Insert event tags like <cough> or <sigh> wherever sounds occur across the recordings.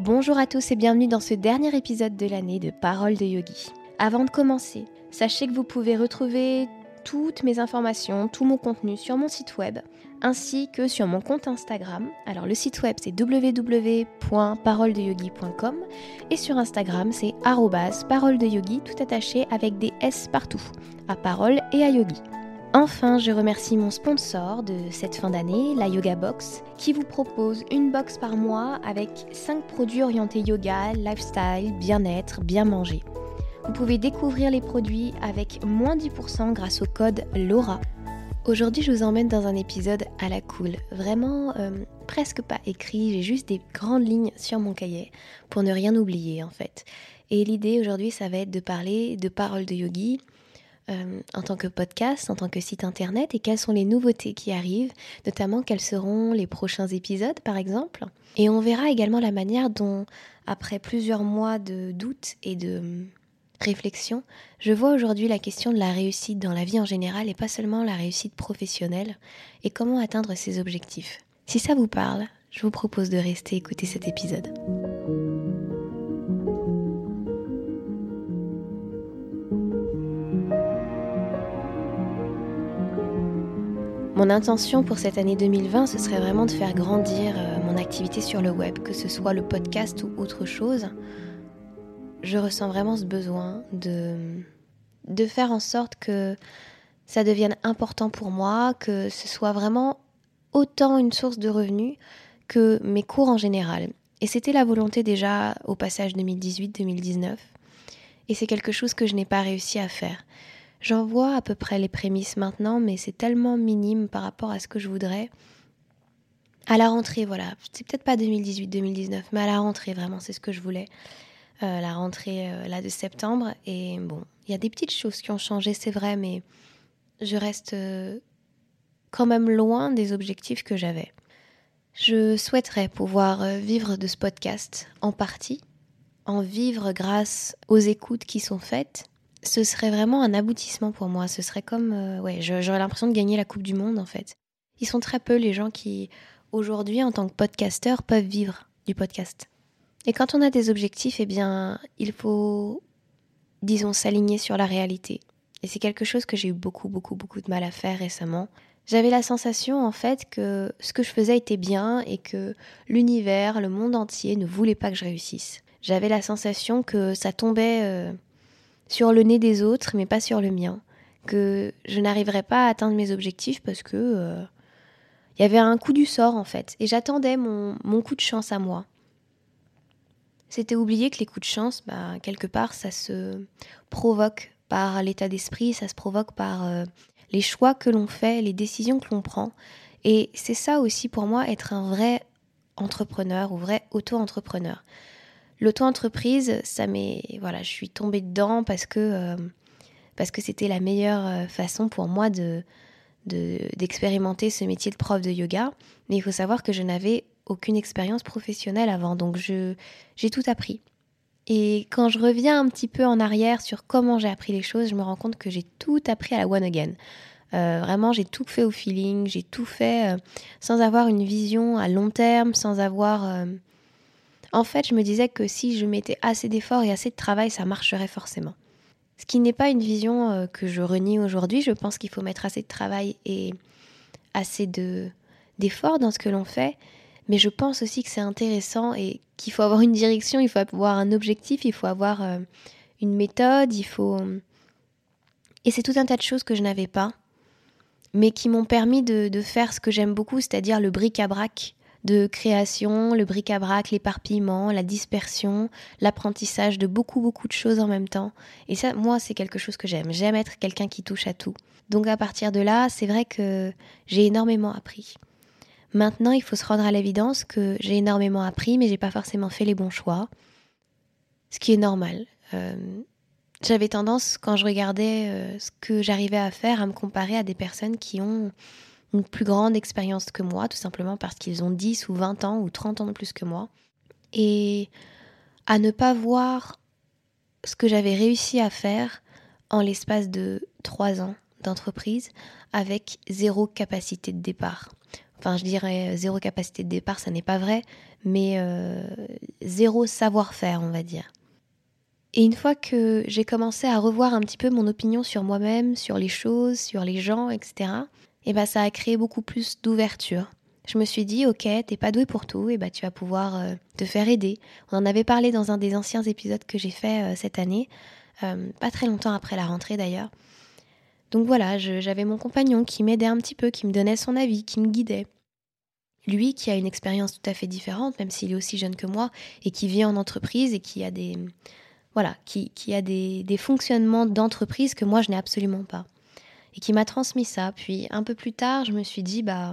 Bonjour à tous et bienvenue dans ce dernier épisode de l'année de Paroles de Yogi. Avant de commencer, sachez que vous pouvez retrouver toutes mes informations, tout mon contenu sur mon site web ainsi que sur mon compte Instagram. Alors le site web c'est www.paroledeyogi.com et sur Instagram c'est parole de yogi tout attaché avec des S partout, à parole et à yogi. Enfin, je remercie mon sponsor de cette fin d'année, la Yoga Box, qui vous propose une box par mois avec 5 produits orientés yoga, lifestyle, bien-être, bien manger. Vous pouvez découvrir les produits avec moins 10% grâce au code LAURA. Aujourd'hui, je vous emmène dans un épisode à la cool, vraiment euh, presque pas écrit, j'ai juste des grandes lignes sur mon cahier pour ne rien oublier en fait. Et l'idée aujourd'hui, ça va être de parler de paroles de yogi, euh, en tant que podcast, en tant que site internet et quelles sont les nouveautés qui arrivent, notamment quels seront les prochains épisodes par exemple. Et on verra également la manière dont, après plusieurs mois de doute et de réflexion, je vois aujourd'hui la question de la réussite dans la vie en général et pas seulement la réussite professionnelle et comment atteindre ses objectifs. Si ça vous parle, je vous propose de rester écouter cet épisode. Mon intention pour cette année 2020, ce serait vraiment de faire grandir euh, mon activité sur le web, que ce soit le podcast ou autre chose. Je ressens vraiment ce besoin de, de faire en sorte que ça devienne important pour moi, que ce soit vraiment autant une source de revenus que mes cours en général. Et c'était la volonté déjà au passage 2018-2019. Et c'est quelque chose que je n'ai pas réussi à faire. J'en vois à peu près les prémices maintenant, mais c'est tellement minime par rapport à ce que je voudrais. À la rentrée, voilà, c'est peut-être pas 2018-2019, mais à la rentrée, vraiment, c'est ce que je voulais. Euh, la rentrée euh, là de septembre. Et bon, il y a des petites choses qui ont changé, c'est vrai, mais je reste euh, quand même loin des objectifs que j'avais. Je souhaiterais pouvoir vivre de ce podcast en partie, en vivre grâce aux écoutes qui sont faites, ce serait vraiment un aboutissement pour moi. Ce serait comme, euh, ouais, j'aurais l'impression de gagner la Coupe du Monde en fait. Ils sont très peu les gens qui, aujourd'hui, en tant que podcasteur, peuvent vivre du podcast. Et quand on a des objectifs, eh bien, il faut, disons, s'aligner sur la réalité. Et c'est quelque chose que j'ai eu beaucoup, beaucoup, beaucoup de mal à faire récemment. J'avais la sensation, en fait, que ce que je faisais était bien et que l'univers, le monde entier ne voulait pas que je réussisse. J'avais la sensation que ça tombait euh, sur le nez des autres, mais pas sur le mien. Que je n'arriverais pas à atteindre mes objectifs parce que euh, il y avait un coup du sort en fait. Et j'attendais mon, mon, coup de chance à moi. C'était oublier que les coups de chance, bah, quelque part, ça se provoque par l'état d'esprit, ça se provoque par euh, les choix que l'on fait, les décisions que l'on prend. Et c'est ça aussi pour moi être un vrai entrepreneur ou vrai auto-entrepreneur. L'auto-entreprise, ça m'est. Voilà, je suis tombée dedans parce que euh, parce que c'était la meilleure euh, façon pour moi de d'expérimenter ce métier de prof de yoga. Mais il faut savoir que je n'avais aucune expérience professionnelle avant, donc je j'ai tout appris. Et quand je reviens un petit peu en arrière sur comment j'ai appris les choses, je me rends compte que j'ai tout appris à la one again. Euh, vraiment, j'ai tout fait au feeling, j'ai tout fait sans avoir une vision à long terme, sans avoir en fait, je me disais que si je mettais assez d'efforts et assez de travail, ça marcherait forcément. Ce qui n'est pas une vision euh, que je renie aujourd'hui. Je pense qu'il faut mettre assez de travail et assez de d'efforts dans ce que l'on fait. Mais je pense aussi que c'est intéressant et qu'il faut avoir une direction, il faut avoir un objectif, il faut avoir euh, une méthode, il faut... Et c'est tout un tas de choses que je n'avais pas, mais qui m'ont permis de, de faire ce que j'aime beaucoup, c'est-à-dire le bric-à-brac de création, le bric-à-brac, l'éparpillement, la dispersion, l'apprentissage de beaucoup beaucoup de choses en même temps. Et ça, moi, c'est quelque chose que j'aime. J'aime être quelqu'un qui touche à tout. Donc à partir de là, c'est vrai que j'ai énormément appris. Maintenant, il faut se rendre à l'évidence que j'ai énormément appris, mais j'ai pas forcément fait les bons choix. Ce qui est normal. Euh, j'avais tendance, quand je regardais euh, ce que j'arrivais à faire, à me comparer à des personnes qui ont une plus grande expérience que moi, tout simplement parce qu'ils ont 10 ou 20 ans ou 30 ans de plus que moi. Et à ne pas voir ce que j'avais réussi à faire en l'espace de 3 ans d'entreprise avec zéro capacité de départ. enfin je dirais zéro capacité de départ, ça n'est pas vrai, mais zéro savoir-faire, on va dire. Et une fois que j'ai commencé à revoir un petit peu mon opinion sur moi-même, sur les choses, sur les gens, etc., et ben ça a créé beaucoup plus d'ouverture. Je me suis dit, ok, t'es pas doué pour tout, et ben tu vas pouvoir te faire aider. On en avait parlé dans un des anciens épisodes que j'ai fait cette année, pas très longtemps après la rentrée d'ailleurs. Donc voilà, j'avais mon compagnon qui m'aidait un petit peu, qui me donnait son avis, qui me guidait. Lui qui a une expérience tout à fait différente, même s'il est aussi jeune que moi, et qui vit en entreprise et qui a des, voilà, qui, a des, des fonctionnements d'entreprise que moi je n'ai absolument pas. Et qui m'a transmis ça. Puis un peu plus tard, je me suis dit, bah,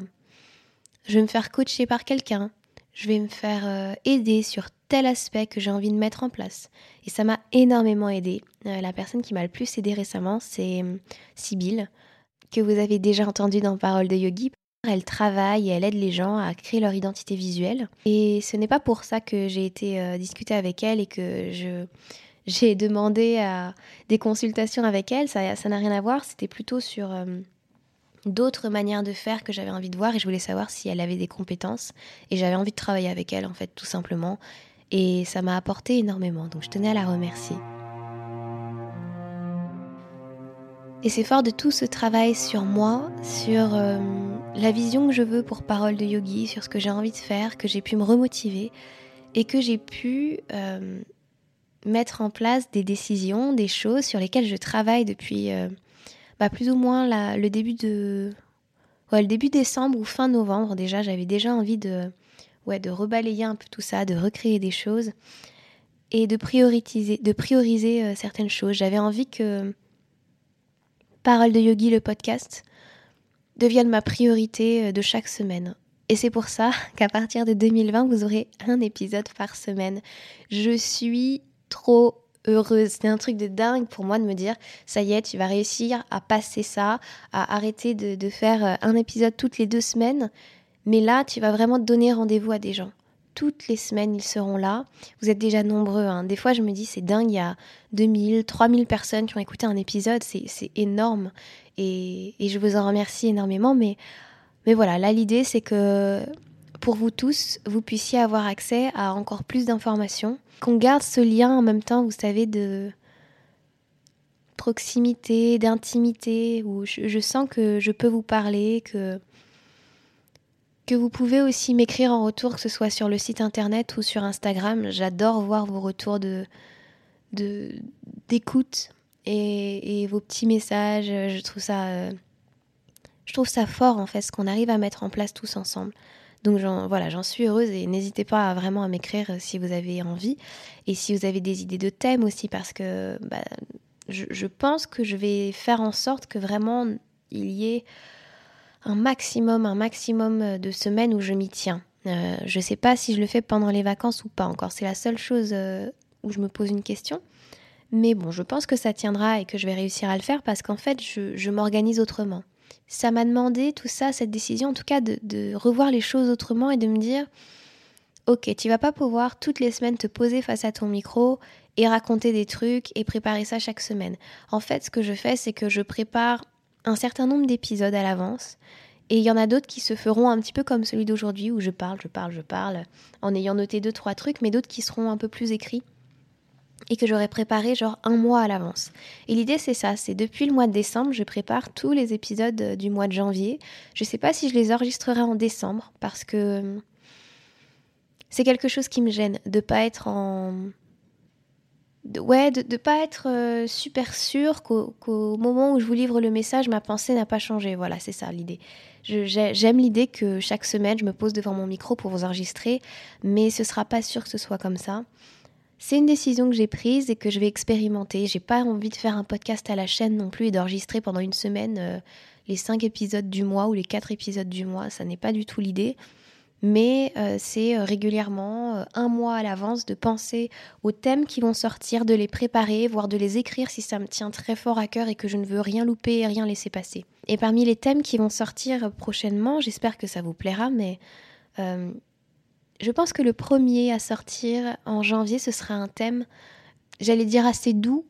je vais me faire coacher par quelqu'un, je vais me faire euh, aider sur tel aspect que j'ai envie de mettre en place. Et ça m'a énormément aidé. Euh, la personne qui m'a le plus aidé récemment, c'est euh, Sibylle, que vous avez déjà entendu dans Parole de Yogi. Elle travaille et elle aide les gens à créer leur identité visuelle. Et ce n'est pas pour ça que j'ai été discuter avec elle et que je, j'ai demandé des consultations avec elle. Ça n'a rien à voir. C'était plutôt sur d'autres manières de faire que j'avais envie de voir et je voulais savoir si elle avait des compétences et j'avais envie de travailler avec elle en fait tout simplement et ça m'a apporté énormément donc je tenais à la remercier. Et c'est fort de tout ce travail sur moi, sur euh, la vision que je veux pour Parole de Yogi, sur ce que j'ai envie de faire, que j'ai pu me remotiver et que j'ai pu euh, mettre en place des décisions, des choses sur lesquelles je travaille depuis euh, bah, plus ou moins le début de ouais, le début décembre ou fin novembre déjà, j'avais déjà envie de ouais, de rebalayer un peu tout ça, de recréer des choses et de prioriser de prioriser euh, certaines choses. J'avais envie que Parole de Yogi le podcast devienne ma priorité euh, de chaque semaine. Et c'est pour ça <laughs> qu'à partir de 2020, vous aurez un épisode par semaine. Je suis trop heureuse. C'était un truc de dingue pour moi de me dire, ça y est, tu vas réussir à passer ça, à arrêter de, faire euh, un épisode toutes les deux semaines. Mais là, tu vas vraiment donner rendez-vous à des gens. Toutes les semaines, ils seront là. Vous êtes déjà nombreux. Hein. Des fois, je me dis, c'est dingue, il y a 2000, 3000 personnes qui ont écouté un épisode. C'est énorme. Et, et, je vous en remercie énormément. Mais, mais voilà, là, l'idée, c'est que pour vous tous, vous puissiez avoir accès à encore plus d'informations qu'on garde ce lien en même temps, vous savez, de proximité, d'intimité, où je, sens que je peux vous parler, que, que vous pouvez aussi m'écrire en retour, que ce soit sur le site internet ou sur Instagram. J'adore voir vos retours d'écoute et, vos petits messages. Je trouve ça, je trouve ça fort en fait, ce qu'on arrive à mettre en place tous ensemble. Donc voilà, j'en suis heureuse et n'hésitez pas vraiment à m'écrire euh, si vous avez envie et si vous avez des idées de thèmes aussi parce que bah, je, pense que je vais faire en sorte que vraiment il y ait un maximum, un maximum euh, de semaines où je m'y tiens. Euh, je ne sais pas si je le fais pendant les vacances ou pas encore. C'est la seule chose où je me pose une question. Mais bon, je pense que ça tiendra et que je vais réussir à le faire parce qu'en fait, je m'organise autrement ça m'a demandé tout ça, cette décision, en tout cas de, revoir les choses autrement et de me dire, ok, tu vas pas pouvoir toutes les semaines te poser face à ton micro et raconter des trucs et préparer ça chaque semaine. En fait, ce que je fais, c'est que je prépare un certain nombre d'épisodes à l'avance. Et il y en a d'autres qui se feront un petit peu comme celui d'aujourd'hui où je parle, je parle, je parle, en ayant noté deux, trois trucs, mais d'autres qui seront un peu plus écrits et que j'aurais préparé genre un mois à l'avance. Et l'idée c'est ça, c'est depuis le mois de décembre, je prépare tous les épisodes euh, du mois de janvier. Je sais pas si je les enregistrerai en décembre parce que euh, c'est quelque chose qui me gêne de pas être en ouais, de ne pas être euh, super sûr qu'au moment où je vous livre le message, ma pensée n'a pas changé. Voilà, c'est ça l'idée. J'aime l'idée que chaque semaine, je me pose devant mon micro pour vous enregistrer, mais ce sera pas sûr que ce soit comme ça. C'est une décision que j'ai prise et que je vais expérimenter. J'ai pas envie de faire un podcast à la chaîne non plus et d'enregistrer pendant une semaine euh, les cinq épisodes du mois ou les quatre épisodes du mois. Ça n'est pas du tout l'idée. Mais euh, c'est euh, régulièrement, un mois à l'avance, de penser aux thèmes qui vont sortir, de les préparer, voire de les écrire si ça me tient très fort à cœur et que je ne veux rien louper et rien laisser passer. Et parmi les thèmes qui vont sortir prochainement, j'espère que ça vous plaira, mais je pense que le premier à sortir en janvier, ce sera un thème, j'allais dire assez doux,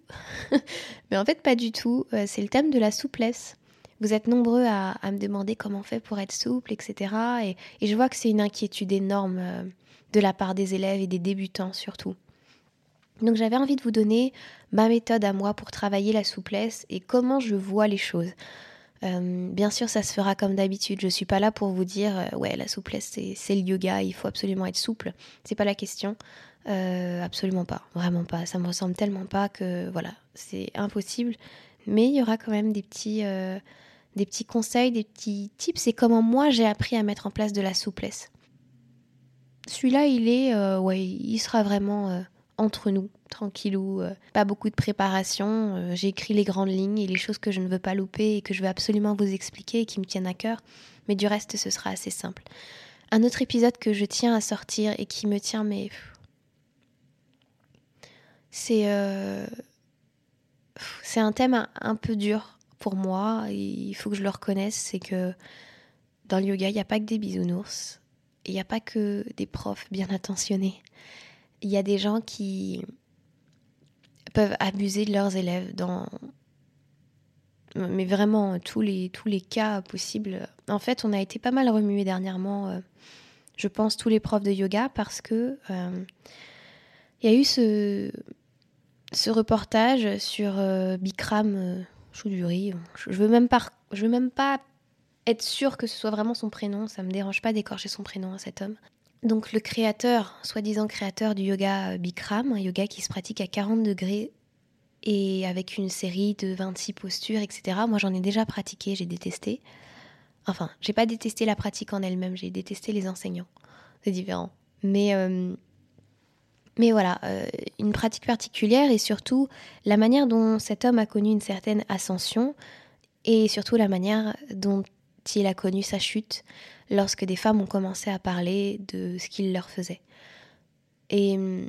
<laughs> mais en fait pas du tout. Euh, c'est le thème de la souplesse. Vous êtes nombreux à, me demander comment on fait pour être souple, etc. Et, je vois que c'est une inquiétude énorme euh, de la part des élèves et des débutants surtout. Donc j'avais envie de vous donner ma méthode à moi pour travailler la souplesse et comment je vois les choses. Euh, bien sûr, ça se fera comme d'habitude. Je suis pas là pour vous dire euh, ouais la souplesse c'est le yoga, il faut absolument être souple. C'est pas la question. absolument pas, vraiment pas. Ça me ressemble tellement pas que voilà, c'est impossible. Mais il y aura quand même des petits, des petits conseils, des petits tips. C'est comment moi j'ai appris à mettre en place de la souplesse. Celui-là, il est, euh, ouais, il sera vraiment euh, entre nous, tranquillou. Euh, pas beaucoup de préparation. j'ai écrit les grandes lignes et les choses que je ne veux pas louper et que je veux absolument vous expliquer et qui me tiennent à cœur. Mais du reste, ce sera assez simple. Un autre épisode que je tiens à sortir et qui me tient, mais c'est c'est un thème un peu dur pour moi, il faut que je le reconnaisse, c'est que dans le yoga, il n'y a pas que des bisounours, il n'y a pas que des profs bien intentionnés. Il y a des gens qui peuvent abuser de leurs élèves dans mais vraiment tous les tous les cas possibles. En fait, on a été pas mal remués dernièrement euh, je pense tous les profs de yoga parce que euh, il y a eu ce reportage sur euh, Bikram Chou du riz. Je veux même pas, je veux même pas être sûre que ce soit vraiment son prénom. Ça me dérange pas d'écorcher son prénom à cet homme. Donc le créateur, soi-disant créateur du yoga Bikram, un yoga qui se pratique à 40 degrés et avec une série de 26 postures, etc. Moi j'en ai déjà pratiqué, j'ai détesté. Enfin, j'ai pas détesté la pratique en elle-même, j'ai détesté les enseignants. C'est différent. Mais euh, voilà, euh, une pratique particulière et surtout la manière dont cet homme a connu une certaine ascension et surtout la manière dont il a connu sa chute lorsque des femmes ont commencé à parler de ce qu'il leur faisait. Et hum,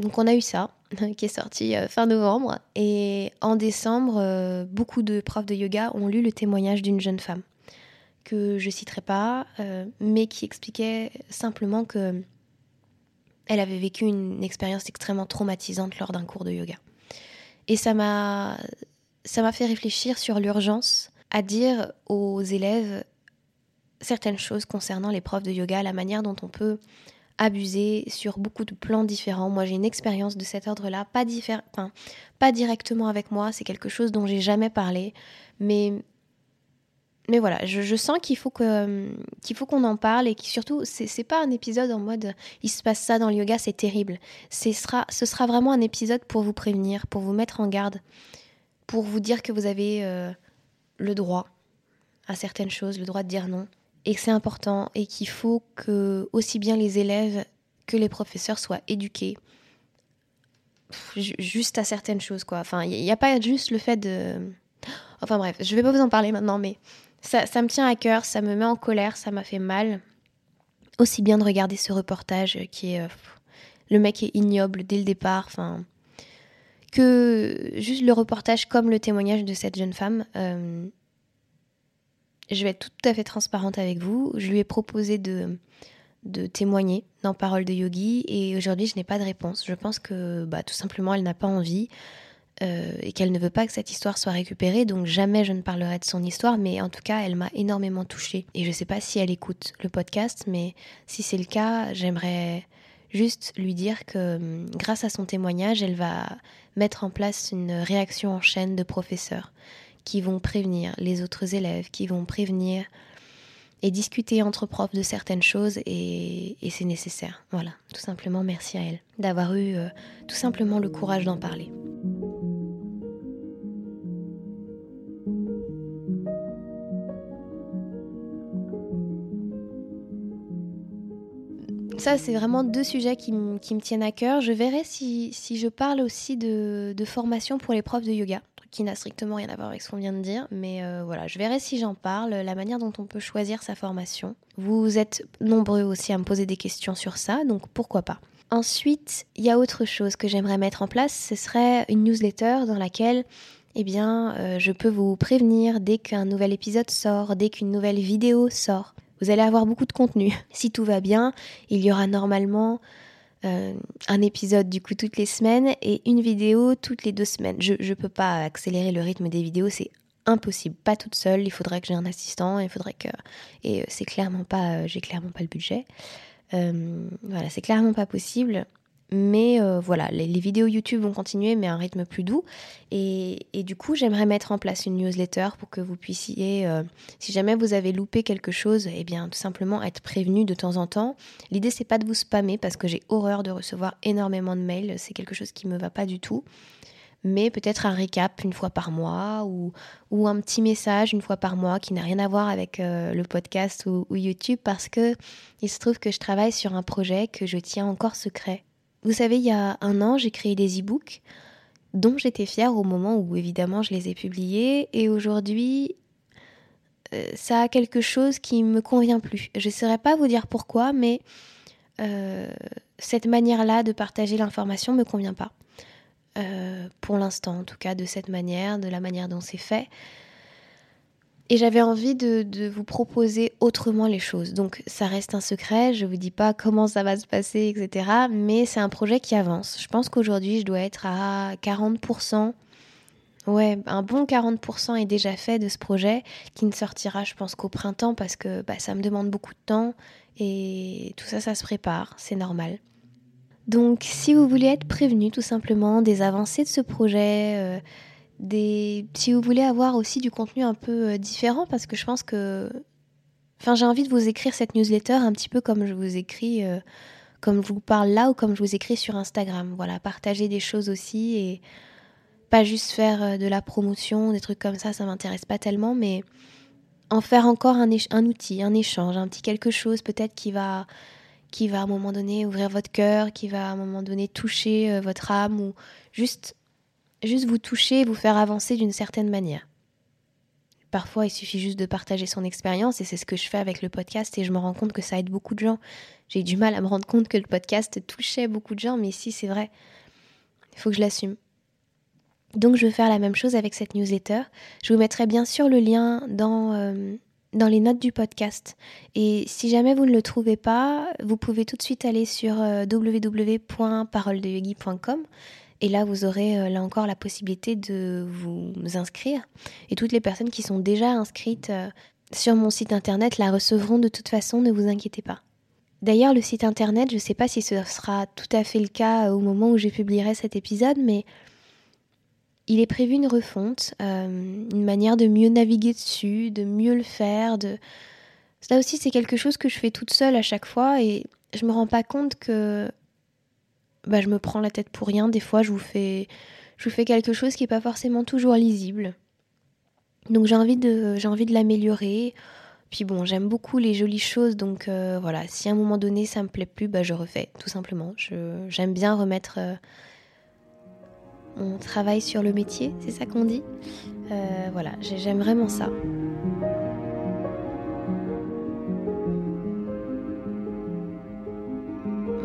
donc on a eu ça <laughs> qui est sorti euh, fin novembre et en décembre, euh, beaucoup de profs de yoga ont lu le témoignage d'une jeune femme que je citerai pas, mais qui expliquait simplement que elle avait vécu une expérience extrêmement traumatisante lors d'un cours de yoga. Et ça m'a ça m'a fait réfléchir sur l'urgence à dire aux élèves certaines choses concernant les profs de yoga, la manière dont on peut abuser sur beaucoup de plans différents. Moi, j'ai une expérience de cet ordre-là, pas, pas directement avec moi, c'est quelque chose dont j'ai jamais parlé, mais mais voilà, je, sens qu'il faut qu'on en parle et que surtout c'est pas un épisode en mode il se passe ça dans le yoga c'est terrible. Sera ce sera vraiment un épisode pour vous prévenir, pour vous mettre en garde, pour vous dire que vous avez euh, le droit à certaines choses, le droit de dire non et que c'est important et qu'il faut que aussi bien les élèves que les professeurs soient éduqués juste à certaines choses quoi. Enfin, il n'y a pas juste le fait de Enfin bref, je vais pas vous en parler maintenant, mais ça, me tient à cœur, ça me met en colère, ça m'a fait mal. Aussi bien de regarder ce reportage qui est... Euh, le mec est ignoble dès le départ, enfin... Que juste le reportage comme le témoignage de cette jeune femme. Euh, je vais être tout à fait transparente avec vous. Je lui ai proposé de, de témoigner dans Parole de Yogi et aujourd'hui je n'ai pas de réponse. Je pense que bah, tout simplement elle n'a pas envie. Euh, et qu'elle ne veut pas que cette histoire soit récupérée, donc jamais je ne parlerai de son histoire, mais en tout cas, elle m'a énormément touchée. Et je ne sais pas si elle écoute le podcast, mais si c'est le cas, j'aimerais juste lui dire que grâce à son témoignage, elle va mettre en place une réaction en chaîne de professeurs qui vont prévenir les autres élèves, qui vont prévenir et discuter entre profs de certaines choses et, c'est nécessaire. Voilà, tout simplement merci à elle d'avoir eu euh, tout simplement le courage d'en parler. Ça, c'est vraiment deux sujets qui, me tiennent à cœur. Je verrai si, je parle aussi de, formation pour les profs de yoga, qui n'a strictement rien à voir avec ce qu'on vient de dire. Mais euh, voilà, je verrai si j'en parle, la manière dont on peut choisir sa formation. Vous êtes nombreux aussi à me poser des questions sur ça, donc pourquoi pas. Ensuite, il y a autre chose que j'aimerais mettre en place, ce serait une newsletter dans laquelle eh bien, euh, je peux vous prévenir dès qu'un nouvel épisode sort, dès qu'une nouvelle vidéo sort. Vous allez avoir beaucoup de contenu. <laughs> Si tout va bien, il y aura normalement euh, un épisode du coup toutes les semaines et une vidéo toutes les deux semaines. Je ne peux pas accélérer le rythme des vidéos, c'est impossible, pas toute seule. Il faudrait que j'ai un assistant, il faudrait que et c'est clairement pas, j'ai clairement pas le budget. voilà, c'est clairement pas possible. Mais euh, voilà, les, vidéos YouTube vont continuer, mais à un rythme plus doux. Et, du coup, j'aimerais mettre en place une newsletter pour que vous puissiez, euh, si jamais vous avez loupé quelque chose, eh bien, tout simplement être prévenu de temps en temps. L'idée, c'est pas de vous spammer parce que j'ai horreur de recevoir énormément de mails. C'est quelque chose qui me va pas du tout. Mais peut-être un récap une fois par mois ou, un petit message une fois par mois qui n'a rien à voir avec euh, le podcast ou, ou YouTube parce que il se trouve que je travaille sur un projet que je tiens encore secret vous savez, il y a un an, j'ai créé des e-books dont j'étais fière au moment où évidemment je les ai publiés et aujourd'hui euh, ça a quelque chose qui me convient plus. Je ne saurais pas vous dire pourquoi, mais euh, cette manière-là de partager l'information me convient pas. Euh, pour l'instant, en tout cas, de cette manière, de la manière dont c'est fait. Et j'avais envie de, vous proposer autrement les choses. Donc ça reste un secret, je vous dis pas comment ça va se passer, etc. Mais c'est un projet qui avance. Je pense qu'aujourd'hui, je dois être à 40%. Ouais, un bon 40% est déjà fait de ce projet qui ne sortira, je pense, qu'au printemps parce que bah, ça me demande beaucoup de temps et tout ça, ça se prépare, c'est normal. Donc si vous voulez être prévenu tout simplement des avancées de ce projet, euh, si vous voulez avoir aussi du contenu un peu euh, différent, parce que je pense que... Enfin, j'ai envie de vous écrire cette newsletter un petit peu comme je vous écris, euh, comme je vous parle là ou comme je vous écris sur Instagram. Voilà, partager des choses aussi et pas juste faire euh, de la promotion, des trucs comme ça, ça m'intéresse pas tellement, mais en faire encore un, un, outil, un échange, un petit quelque chose peut-être qui va, qui va à un moment donné ouvrir votre cœur, qui va à un moment donné toucher votre âme ou juste juste vous toucher, vous faire avancer d'une certaine manière. Parfois, il suffit juste de partager son expérience et c'est ce que je fais avec le podcast et je me rends compte que ça aide beaucoup de gens. J'ai du mal à me rendre compte que le podcast touchait beaucoup de gens, mais si c'est vrai, il faut que je l'assume. Donc je vais faire la même chose avec cette newsletter. Je vous mettrai bien sûr le lien dans, euh, dans les notes du podcast. Et si jamais vous ne le trouvez pas, vous pouvez tout de suite aller sur euh, www.paroledeyogi.com et là, vous aurez euh, là encore la possibilité de vous inscrire. Et toutes les personnes qui sont déjà inscrites euh, sur mon site internet la recevront de toute façon, ne vous inquiétez pas. D'ailleurs, le site internet, je ne sais pas si ce sera tout à fait le cas au moment où je publierai cet épisode, mais il est prévu une refonte, euh, une manière de mieux naviguer dessus, de mieux le faire. De... Aussi, c'est quelque chose que je fais toute seule à chaque fois et je me rends pas compte que bah, je me prends la tête pour rien. Des fois, je vous fais, quelque chose qui n'est pas forcément toujours lisible. Donc j'ai envie de, j'ai envie de l'améliorer. Puis bon, j'aime beaucoup les jolies choses, donc euh, voilà. Si à un moment donné ça me plaît plus, bah je refais, tout simplement. j'aime bien remettre euh, mon travail sur le métier, c'est ça qu'on dit? Euh, voilà, j'aime vraiment ça.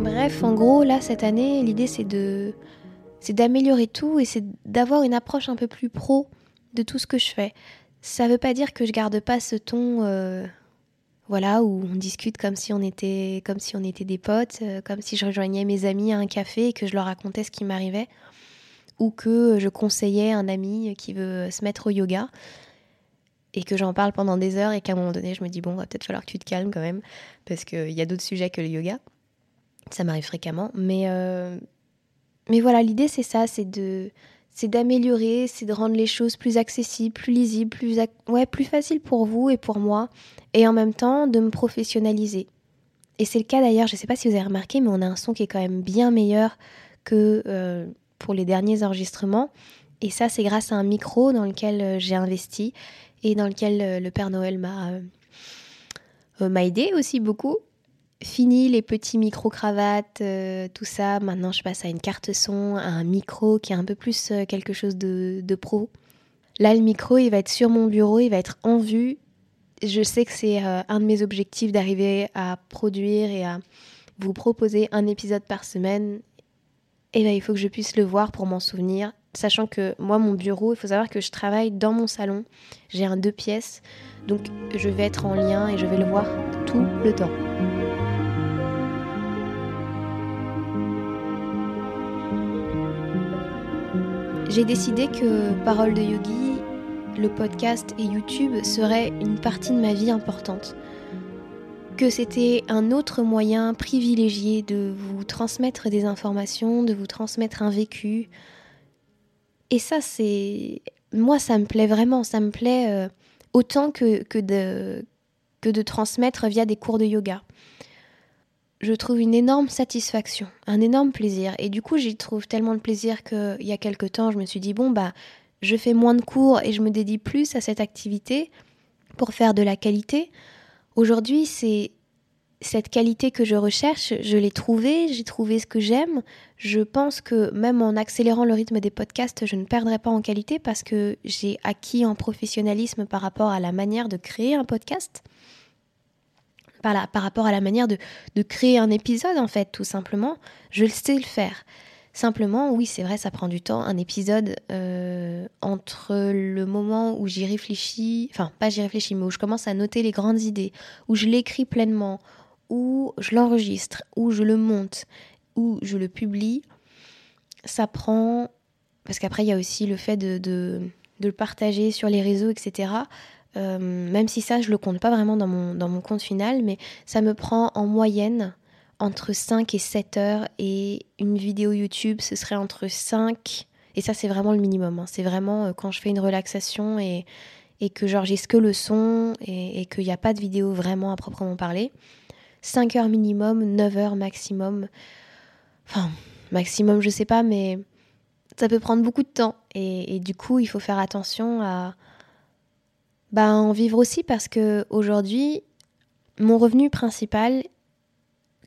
Bref, en gros, là, cette année, l'idée, c'est de, c'est d'améliorer tout et c'est d'avoir une approche un peu plus pro de tout ce que je fais. Ça veut pas dire que je garde pas ce ton, euh, voilà, où on discute comme si on était, comme si on était des potes, euh, comme si je rejoignais mes amis à un café et que je leur racontais ce qui m'arrivait, ou que je conseillais un ami qui veut se mettre au yoga et que j'en parle pendant des heures et qu'à un moment donné, je me dis bon, va peut-être falloir que tu te calmes quand même parce qu'il y a d'autres sujets que le yoga. Ça m'arrive fréquemment. Mais, euh, mais voilà, l'idée c'est ça, c'est de c'est d'améliorer, c'est de rendre les choses plus accessibles, plus lisibles, plus, ouais, plus faciles pour vous et pour moi, et en même temps de me professionnaliser. Et c'est le cas d'ailleurs, je ne sais pas si vous avez remarqué, mais on a un son qui est quand même bien meilleur que euh, pour les derniers enregistrements. Et ça, c'est grâce à un micro dans lequel euh, j'ai investi et dans lequel le Père Noël m'a m'a aidé aussi beaucoup. Fini les petits micro-cravates, euh, tout ça. Maintenant, je passe à une carte son, à un micro qui est un peu plus euh, quelque chose de, pro. Là, le micro, il va être sur mon bureau, il va être en vue. Je sais que c'est euh, un de mes objectifs d'arriver à produire et à vous proposer un épisode par semaine. Et bien, il faut que je puisse le voir pour m'en souvenir. Sachant que moi, mon bureau, il faut savoir que je travaille dans mon salon. J'ai un deux pièces. Donc, je vais être en lien et je vais le voir tout le temps. J'ai décidé que Parole de Yogi le podcast et YouTube seraient une partie de ma vie importante. Que c'était un autre moyen privilégié de vous transmettre des informations, de vous transmettre un vécu. Et ça, c'est. Moi, ça me plaît vraiment. Ça me plaît euh, autant que, que, de, que de transmettre via des cours de yoga je trouve une énorme satisfaction, un énorme plaisir. Et du coup, j'y trouve tellement de plaisir qu'il y a quelque temps, je me suis dit, bon, bah, je fais moins de cours et je me dédie plus à cette activité pour faire de la qualité. Aujourd'hui, c'est cette qualité que je recherche, je l'ai trouvée, j'ai trouvé ce que j'aime. Je pense que même en accélérant le rythme des podcasts, je ne perdrai pas en qualité parce que j'ai acquis en professionnalisme par rapport à la manière de créer un podcast par, par rapport à la manière de, créer un épisode, en fait, tout simplement. Je sais le faire. Simplement, oui, c'est vrai, ça prend du temps. Un épisode euh, entre le moment où j'y réfléchis, enfin, pas j'y réfléchis, mais où je commence à noter les grandes idées, où je l'écris pleinement, où je l'enregistre, où je le monte, où je le publie, ça prend. Parce qu'après, il y a aussi le fait de, de, de le partager sur les réseaux, etc. Euh, même si ça, je le compte pas vraiment dans mon, dans mon compte final, mais ça me prend en moyenne entre 5 et 7 heures et une vidéo YouTube, ce serait entre 5 et ça c'est vraiment le minimum. Hein. C'est vraiment euh, quand je fais une relaxation et, et que j'enregistre que le son et, qu'il n'y a pas de vidéo vraiment à proprement parler. 5 heures minimum, 9 heures maximum. Enfin, maximum je sais pas, mais ça peut prendre beaucoup de temps. Et du coup, il faut faire attention à, bah, en vivre aussi parce que aujourd'hui, mon revenu principal,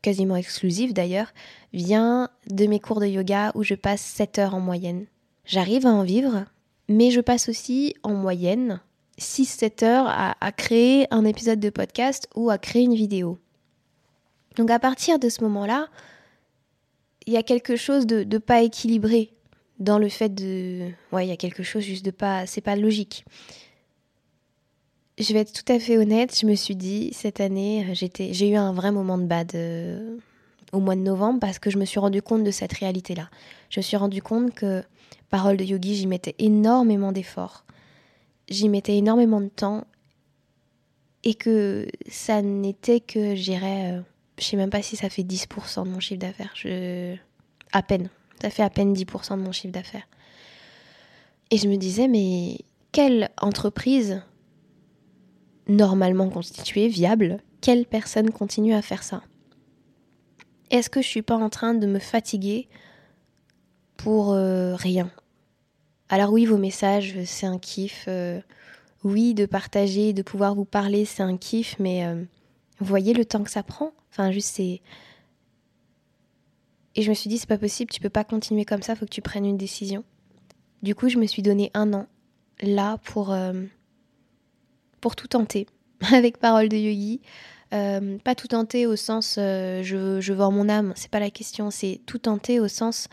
quasiment exclusif d'ailleurs, vient de mes cours de yoga où je passe 7 heures en moyenne. J'arrive à en vivre, mais je passe aussi en moyenne 6-7 heures à, créer un épisode de podcast ou à créer une vidéo. Donc à partir de ce moment-là, il y a quelque chose de, de pas équilibré dans le fait de... Ouais, il y a quelque chose juste de pas... C'est pas logique je vais être tout à fait honnête, je me suis dit, cette année, j'ai eu un vrai moment de bad euh, au mois de novembre parce que je me suis rendu compte de cette réalité-là. Je me suis rendu compte que Parole de Yogi, j'y mettais énormément d'efforts, j'y mettais énormément de temps et que ça n'était que, j'irais, euh, je sais même pas si ça fait 10% de mon chiffre d'affaires, je... à peine, ça fait à peine 10% de mon chiffre d'affaires. Et je me disais, mais quelle entreprise normalement constituée, viable, quelle personne continue à faire ça? Est-ce que je suis pas en train de me fatiguer pour euh, rien? Alors oui, vos messages, c'est un kiff. Euh, oui, de partager, de pouvoir vous parler, c'est un kiff, mais euh, voyez le temps que ça prend? Enfin, juste c'est. Et je me suis dit, c'est pas possible, tu peux pas continuer comme ça, faut que tu prennes une décision. Du coup, je me suis donné un an là pour pour tout tenter, <laughs> avec parole de yogi. Euh, pas tout tenter au sens euh, je, je vends mon âme, c'est pas la question, c'est tout tenter au sens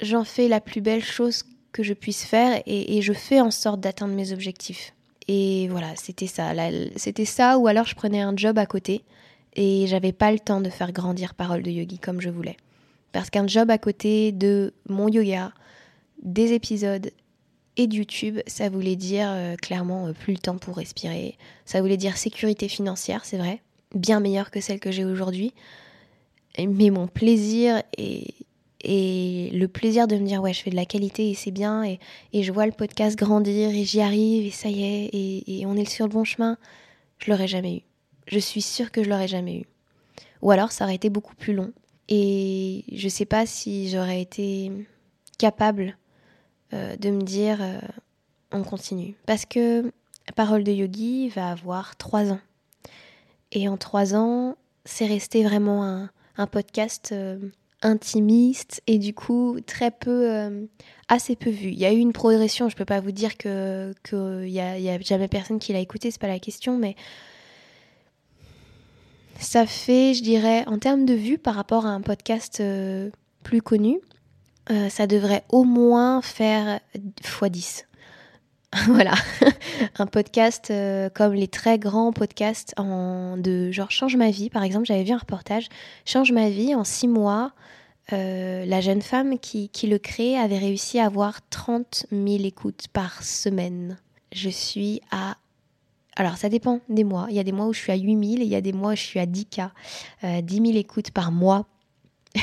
j'en fais la plus belle chose que je puisse faire et, je fais en sorte d'atteindre mes objectifs. Et voilà, c'était ça. C'était ça, ou alors je prenais un job à côté et j'avais pas le temps de faire grandir Parole de Yogi comme je voulais. Parce qu'un job à côté de mon yoga, des épisodes et de YouTube, ça voulait dire euh, clairement euh, plus le temps pour respirer. Ça voulait dire sécurité financière, c'est vrai, bien meilleure que celle que j'ai aujourd'hui. Mais mon plaisir et, et le plaisir de me dire ouais je fais de la qualité et c'est bien et, et, je vois le podcast grandir et j'y arrive et ça y est et, et on est sur le bon chemin, je l'aurais jamais eu. Je suis sûre que je l'aurais jamais eu. Ou alors ça aurait été beaucoup plus long et je sais pas si j'aurais été capable euh, de me dire euh, on continue. Parce que Parole de Yogi va avoir trois ans. Et en trois ans, c'est resté vraiment un, podcast euh, intimiste et du coup très peu, assez peu vu. Il y a eu une progression, je peux pas vous dire que qu'il y a jamais personne qui l'a écouté, c'est pas la question, mais ça fait, je dirais, en termes de vues par rapport à un podcast plus connu, euh, ça devrait au moins faire x10. <laughs> voilà, un podcast euh, comme les très grands podcasts en, de genre Change ma vie, par exemple, j'avais vu un reportage, Change ma vie en six mois, euh, la jeune femme qui, qui, le crée avait réussi à avoir 30 000 écoutes par semaine. Je suis à... Alors ça dépend des mois. Il y a des mois où je suis à 8 000 et il y a des mois où je suis à 10K. Euh, 10 000 écoutes par mois. <laughs>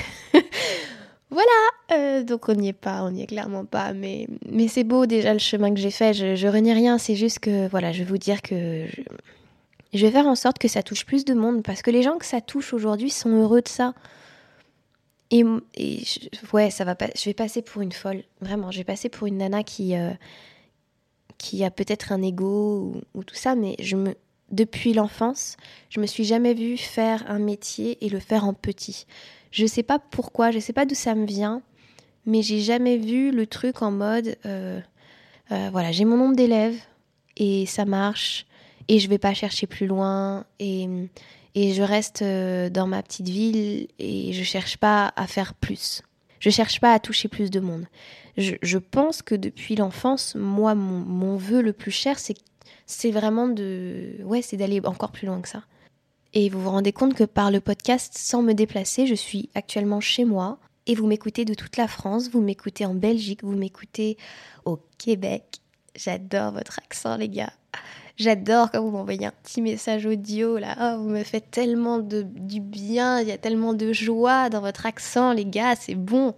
voilà euh, Donc on n'y est pas, on n'y est clairement pas. Mais, mais c'est beau déjà le chemin que j'ai fait. Je, renie rien, c'est juste que voilà, je vais vous dire que... Je, je vais faire en sorte que ça touche plus de monde parce que les gens que ça touche aujourd'hui sont heureux de ça. Et, et je, ouais, ça va pas. Je vais passer pour une folle, vraiment. Je vais passer pour une nana qui euh, qui a peut-être un ego ou, ou, tout ça, mais je me depuis l'enfance, je me suis jamais vue faire un métier et le faire en petit. Je sais pas pourquoi, je sais pas d'où ça me vient, mais j'ai jamais vu le truc en mode euh, euh, voilà, j'ai mon nombre d'élèves et ça marche et je vais pas chercher plus loin et, et je reste euh, dans ma petite ville et je cherche pas à faire plus. Je cherche pas à toucher plus de monde. Je, je pense que depuis l'enfance, moi, mon, mon, vœu le plus cher, c'est c'est vraiment de ouais, c'est d'aller encore plus loin que ça. Et vous vous rendez compte que par le podcast, sans me déplacer, je suis actuellement chez moi et vous m'écoutez de toute la France, vous m'écoutez en Belgique, vous m'écoutez au Québec. J'adore votre accent, les gars. J'adore quand vous m'envoyez un petit message audio là. Oh, vous me faites tellement de, du bien, il y a tellement de joie dans votre accent, les gars, c'est bon.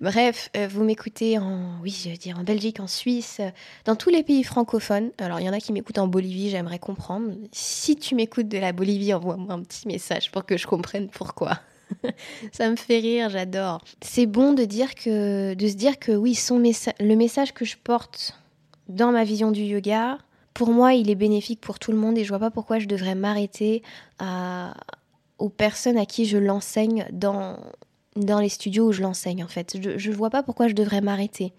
Bref, euh, vous m'écoutez en, oui, je veux dire en Belgique, en Suisse, dans tous les pays francophones. Alors, il y en a qui m'écoutent en Bolivie, j'aimerais comprendre. Si tu m'écoutes de la Bolivie, envoie-moi un petit message pour que je comprenne pourquoi. <laughs> ça me fait rire, j'adore. C'est bon de dire que, de se dire que oui, son le message que je porte dans ma vision du yoga, pour moi, il est bénéfique pour tout le monde et je vois pas pourquoi je devrais m'arrêter à... aux personnes à qui je l'enseigne dans, dans les studios où je l'enseigne en fait. Je, ne vois pas pourquoi je devrais m'arrêter.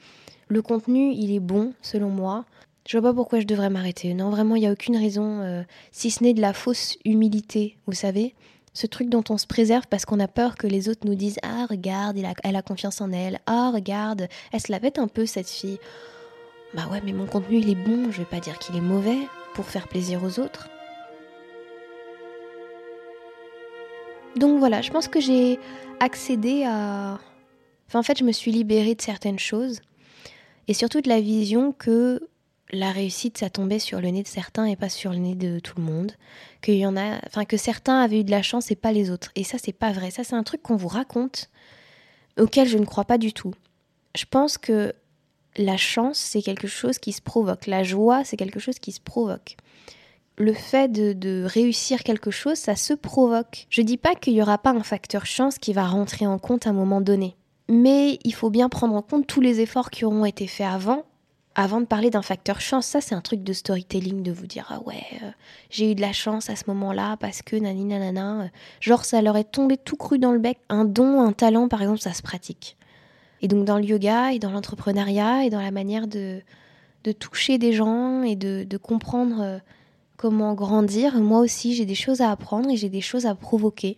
Le contenu, il est bon selon moi. Je vois pas pourquoi je devrais m'arrêter. Non, vraiment, il n'y a aucune raison, euh, si ce n'est de la fausse humilité, vous savez ce truc dont on se préserve parce qu'on a peur que les autres nous disent Ah, regarde, elle a, confiance en elle. Ah, regarde, elle se la pète un peu, cette fille. Bah ouais, mais mon contenu il est bon, je vais pas dire qu'il est mauvais pour faire plaisir aux autres. Donc voilà, je pense que j'ai accédé à. En fait, je me suis libérée de certaines choses et surtout de la vision que la réussite, ça tombait sur le nez de certains et pas sur le nez de tout le monde. Qu'il y en a, enfin, que certains avaient eu de la chance et pas les autres. Et ça, c'est pas vrai. Ça, c'est un truc qu'on vous raconte auquel je ne crois pas du tout. Je pense que la chance, c'est quelque chose qui se provoque. La joie, c'est quelque chose qui se provoque. Le fait de, réussir quelque chose, ça se provoque. Je dis pas qu'il n'y aura pas un facteur chance qui va rentrer en compte à un moment donné. Mais il faut bien prendre en compte tous les efforts qui auront été faits avant. Avant de parler d'un facteur chance, ça c'est un truc de storytelling de vous dire ah ouais, euh, j'ai eu de la chance à ce moment-là parce que nani nanana. Euh, genre ça leur est tombé tout cru dans le bec. Un don, un talent par exemple, ça se pratique. Et donc dans le yoga et dans l'entrepreneuriat et dans la manière de, toucher des gens et de, de comprendre euh, comment grandir, moi aussi j'ai des choses à apprendre et j'ai des choses à provoquer.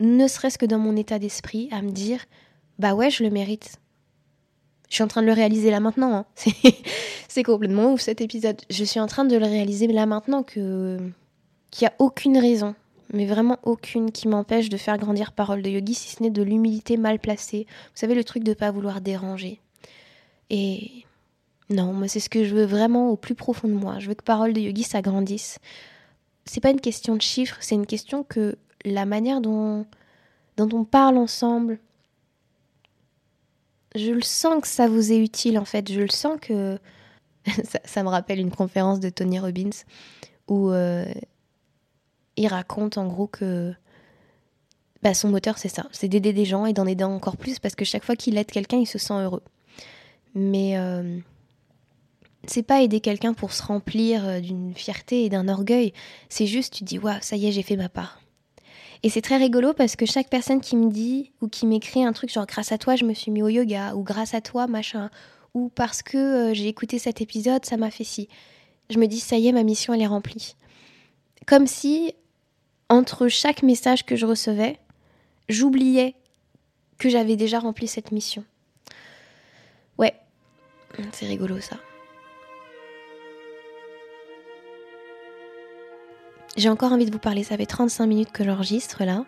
Ne serait-ce que dans mon état d'esprit, à me dire, bah ouais, je le mérite. Je suis en train de le réaliser là maintenant. Hein. <laughs> C'est complètement ouf cet épisode. Je suis en train de le réaliser là maintenant que qu'il n'y a aucune raison mais vraiment aucune qui m'empêche de faire grandir Parole de Yogi, si ce n'est de l'humilité mal placée. Vous savez, le truc de ne pas vouloir déranger. Et non, moi, c'est ce que je veux vraiment au plus profond de moi. Je veux que Parole de Yogi s'agrandisse. C'est pas une question de chiffres, c'est une question que la manière dont, dont on parle ensemble, je le sens que ça vous est utile en fait. Je le sens que. <laughs> ça, ça, me rappelle une conférence de Tony Robbins où. Euh, il raconte en gros que bah, son moteur, c'est ça, c'est d'aider des gens et d'en aider encore plus parce que chaque fois qu'il aide quelqu'un, il se sent heureux. Mais euh, c'est pas aider quelqu'un pour se remplir euh, d'une fierté et d'un orgueil, c'est juste, tu dis, waouh, ça y est, j'ai fait ma part. Et c'est très rigolo parce que chaque personne qui me dit ou qui m'écrit un truc genre grâce à toi, je me suis mis au yoga ou grâce à toi, machin, ou parce que euh, j'ai écouté cet épisode, ça m'a fait si. Je me dis, ça y est, ma mission, elle est remplie. Comme si entre chaque message que je recevais, j'oubliais que j'avais déjà rempli cette mission. Ouais, c'est rigolo ça. J'ai encore envie de vous parler, ça fait 35 minutes que j'enregistre là,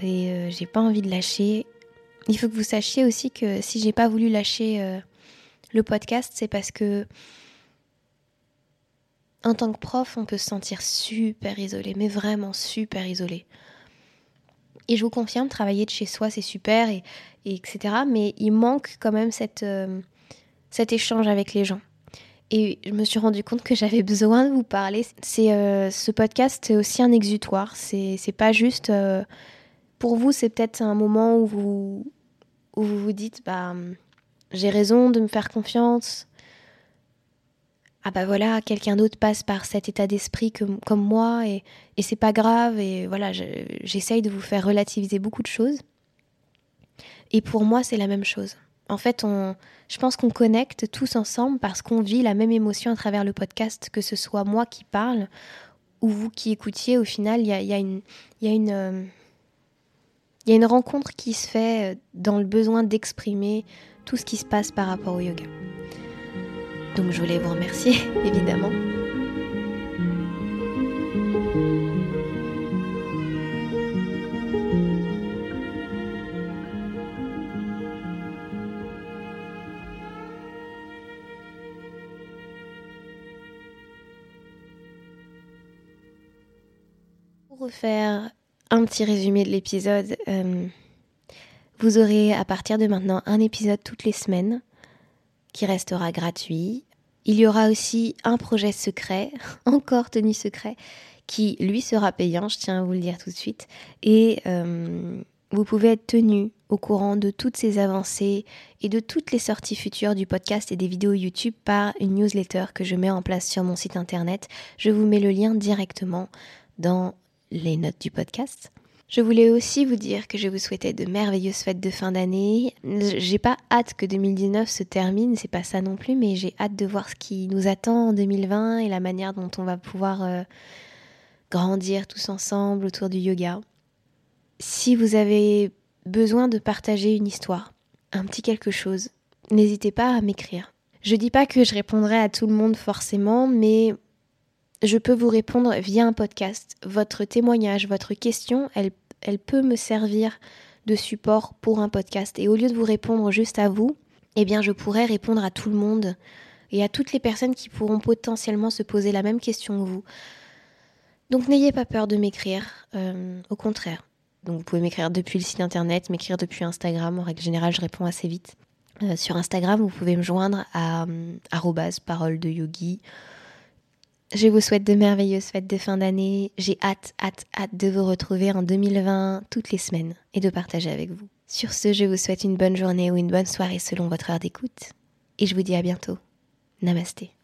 et euh, j'ai pas envie de lâcher. il faut que vous sachiez aussi que si j'ai pas voulu lâcher euh, le podcast, c'est parce que en tant que prof, on peut se sentir super isolé, mais vraiment super isolé. Et je vous confirme, travailler de chez soi, c'est super, et, etc. Mais il manque quand même cette, euh, cet échange avec les gens. Et je me suis rendu compte que j'avais <laughs> besoin de vous parler. C'est euh, ce podcast, c'est aussi un exutoire. C'est pas juste. Euh, pour vous, c'est peut-être un moment où vous, où vous vous dites, bah, j'ai raison de me faire confiance. Ah bah voilà, quelqu'un d'autre passe par cet état d'esprit comme moi et, et c'est pas grave. Et voilà, j'essaye de vous faire relativiser beaucoup de choses. Et pour moi, c'est la même chose. En fait, on, je pense qu'on connecte tous ensemble parce qu'on vit la même émotion à travers le podcast, que ce soit moi qui parle ou vous qui écoutiez. Au final, il y a, y, a y a, une, euh, y a une rencontre qui se fait euh, dans le besoin d'exprimer tout ce qui se passe par rapport au yoga. Donc je voulais vous remercier, <laughs> évidemment. Pour refaire un petit résumé de l'épisode, euh, vous aurez à partir de maintenant un épisode toutes les semaines qui restera gratuit. Il y aura aussi un projet secret, <laughs> encore tenu secret, qui lui sera payant, je tiens à vous le dire tout de suite. Et euh, vous pouvez être tenu au courant de toutes ces avancées et de toutes les sorties futures du podcast et des vidéos YouTube par une newsletter que je mets en place sur mon site internet. Je vous mets le lien directement dans les notes du podcast. Je voulais aussi vous dire que je vous souhaitais de merveilleuses fêtes de fin d'année. J'ai pas hâte que 2019 se termine, c'est pas ça non plus, mais j'ai hâte de voir ce qui nous attend en 2020 et la manière dont on va pouvoir euh, grandir tous ensemble autour du yoga. Si vous avez besoin de partager une histoire, un petit quelque chose, n'hésitez pas à m'écrire. Je dis pas que je répondrai à tout le monde forcément, mais je peux vous répondre via un podcast. Votre témoignage, votre question, elle, peut me servir de support pour un podcast. Et au lieu de vous répondre juste à vous, eh bien je pourrais répondre à tout le monde et à toutes les personnes qui pourront potentiellement se poser la même question que vous. Donc n'ayez pas peur de m'écrire, euh, au contraire. Donc vous pouvez m'écrire depuis le site internet, m'écrire depuis Instagram, en règle générale je réponds assez vite. Euh, sur Instagram, vous pouvez me joindre à euh, parole de yogi je vous souhaite de merveilleuses fêtes de fin d'année. J'ai hâte, hâte, hâte de vous retrouver en 2020 toutes les semaines et de partager avec vous. Sur ce, je vous souhaite une bonne journée ou une bonne soirée selon votre heure d'écoute. Et je vous dis à bientôt. Namasté.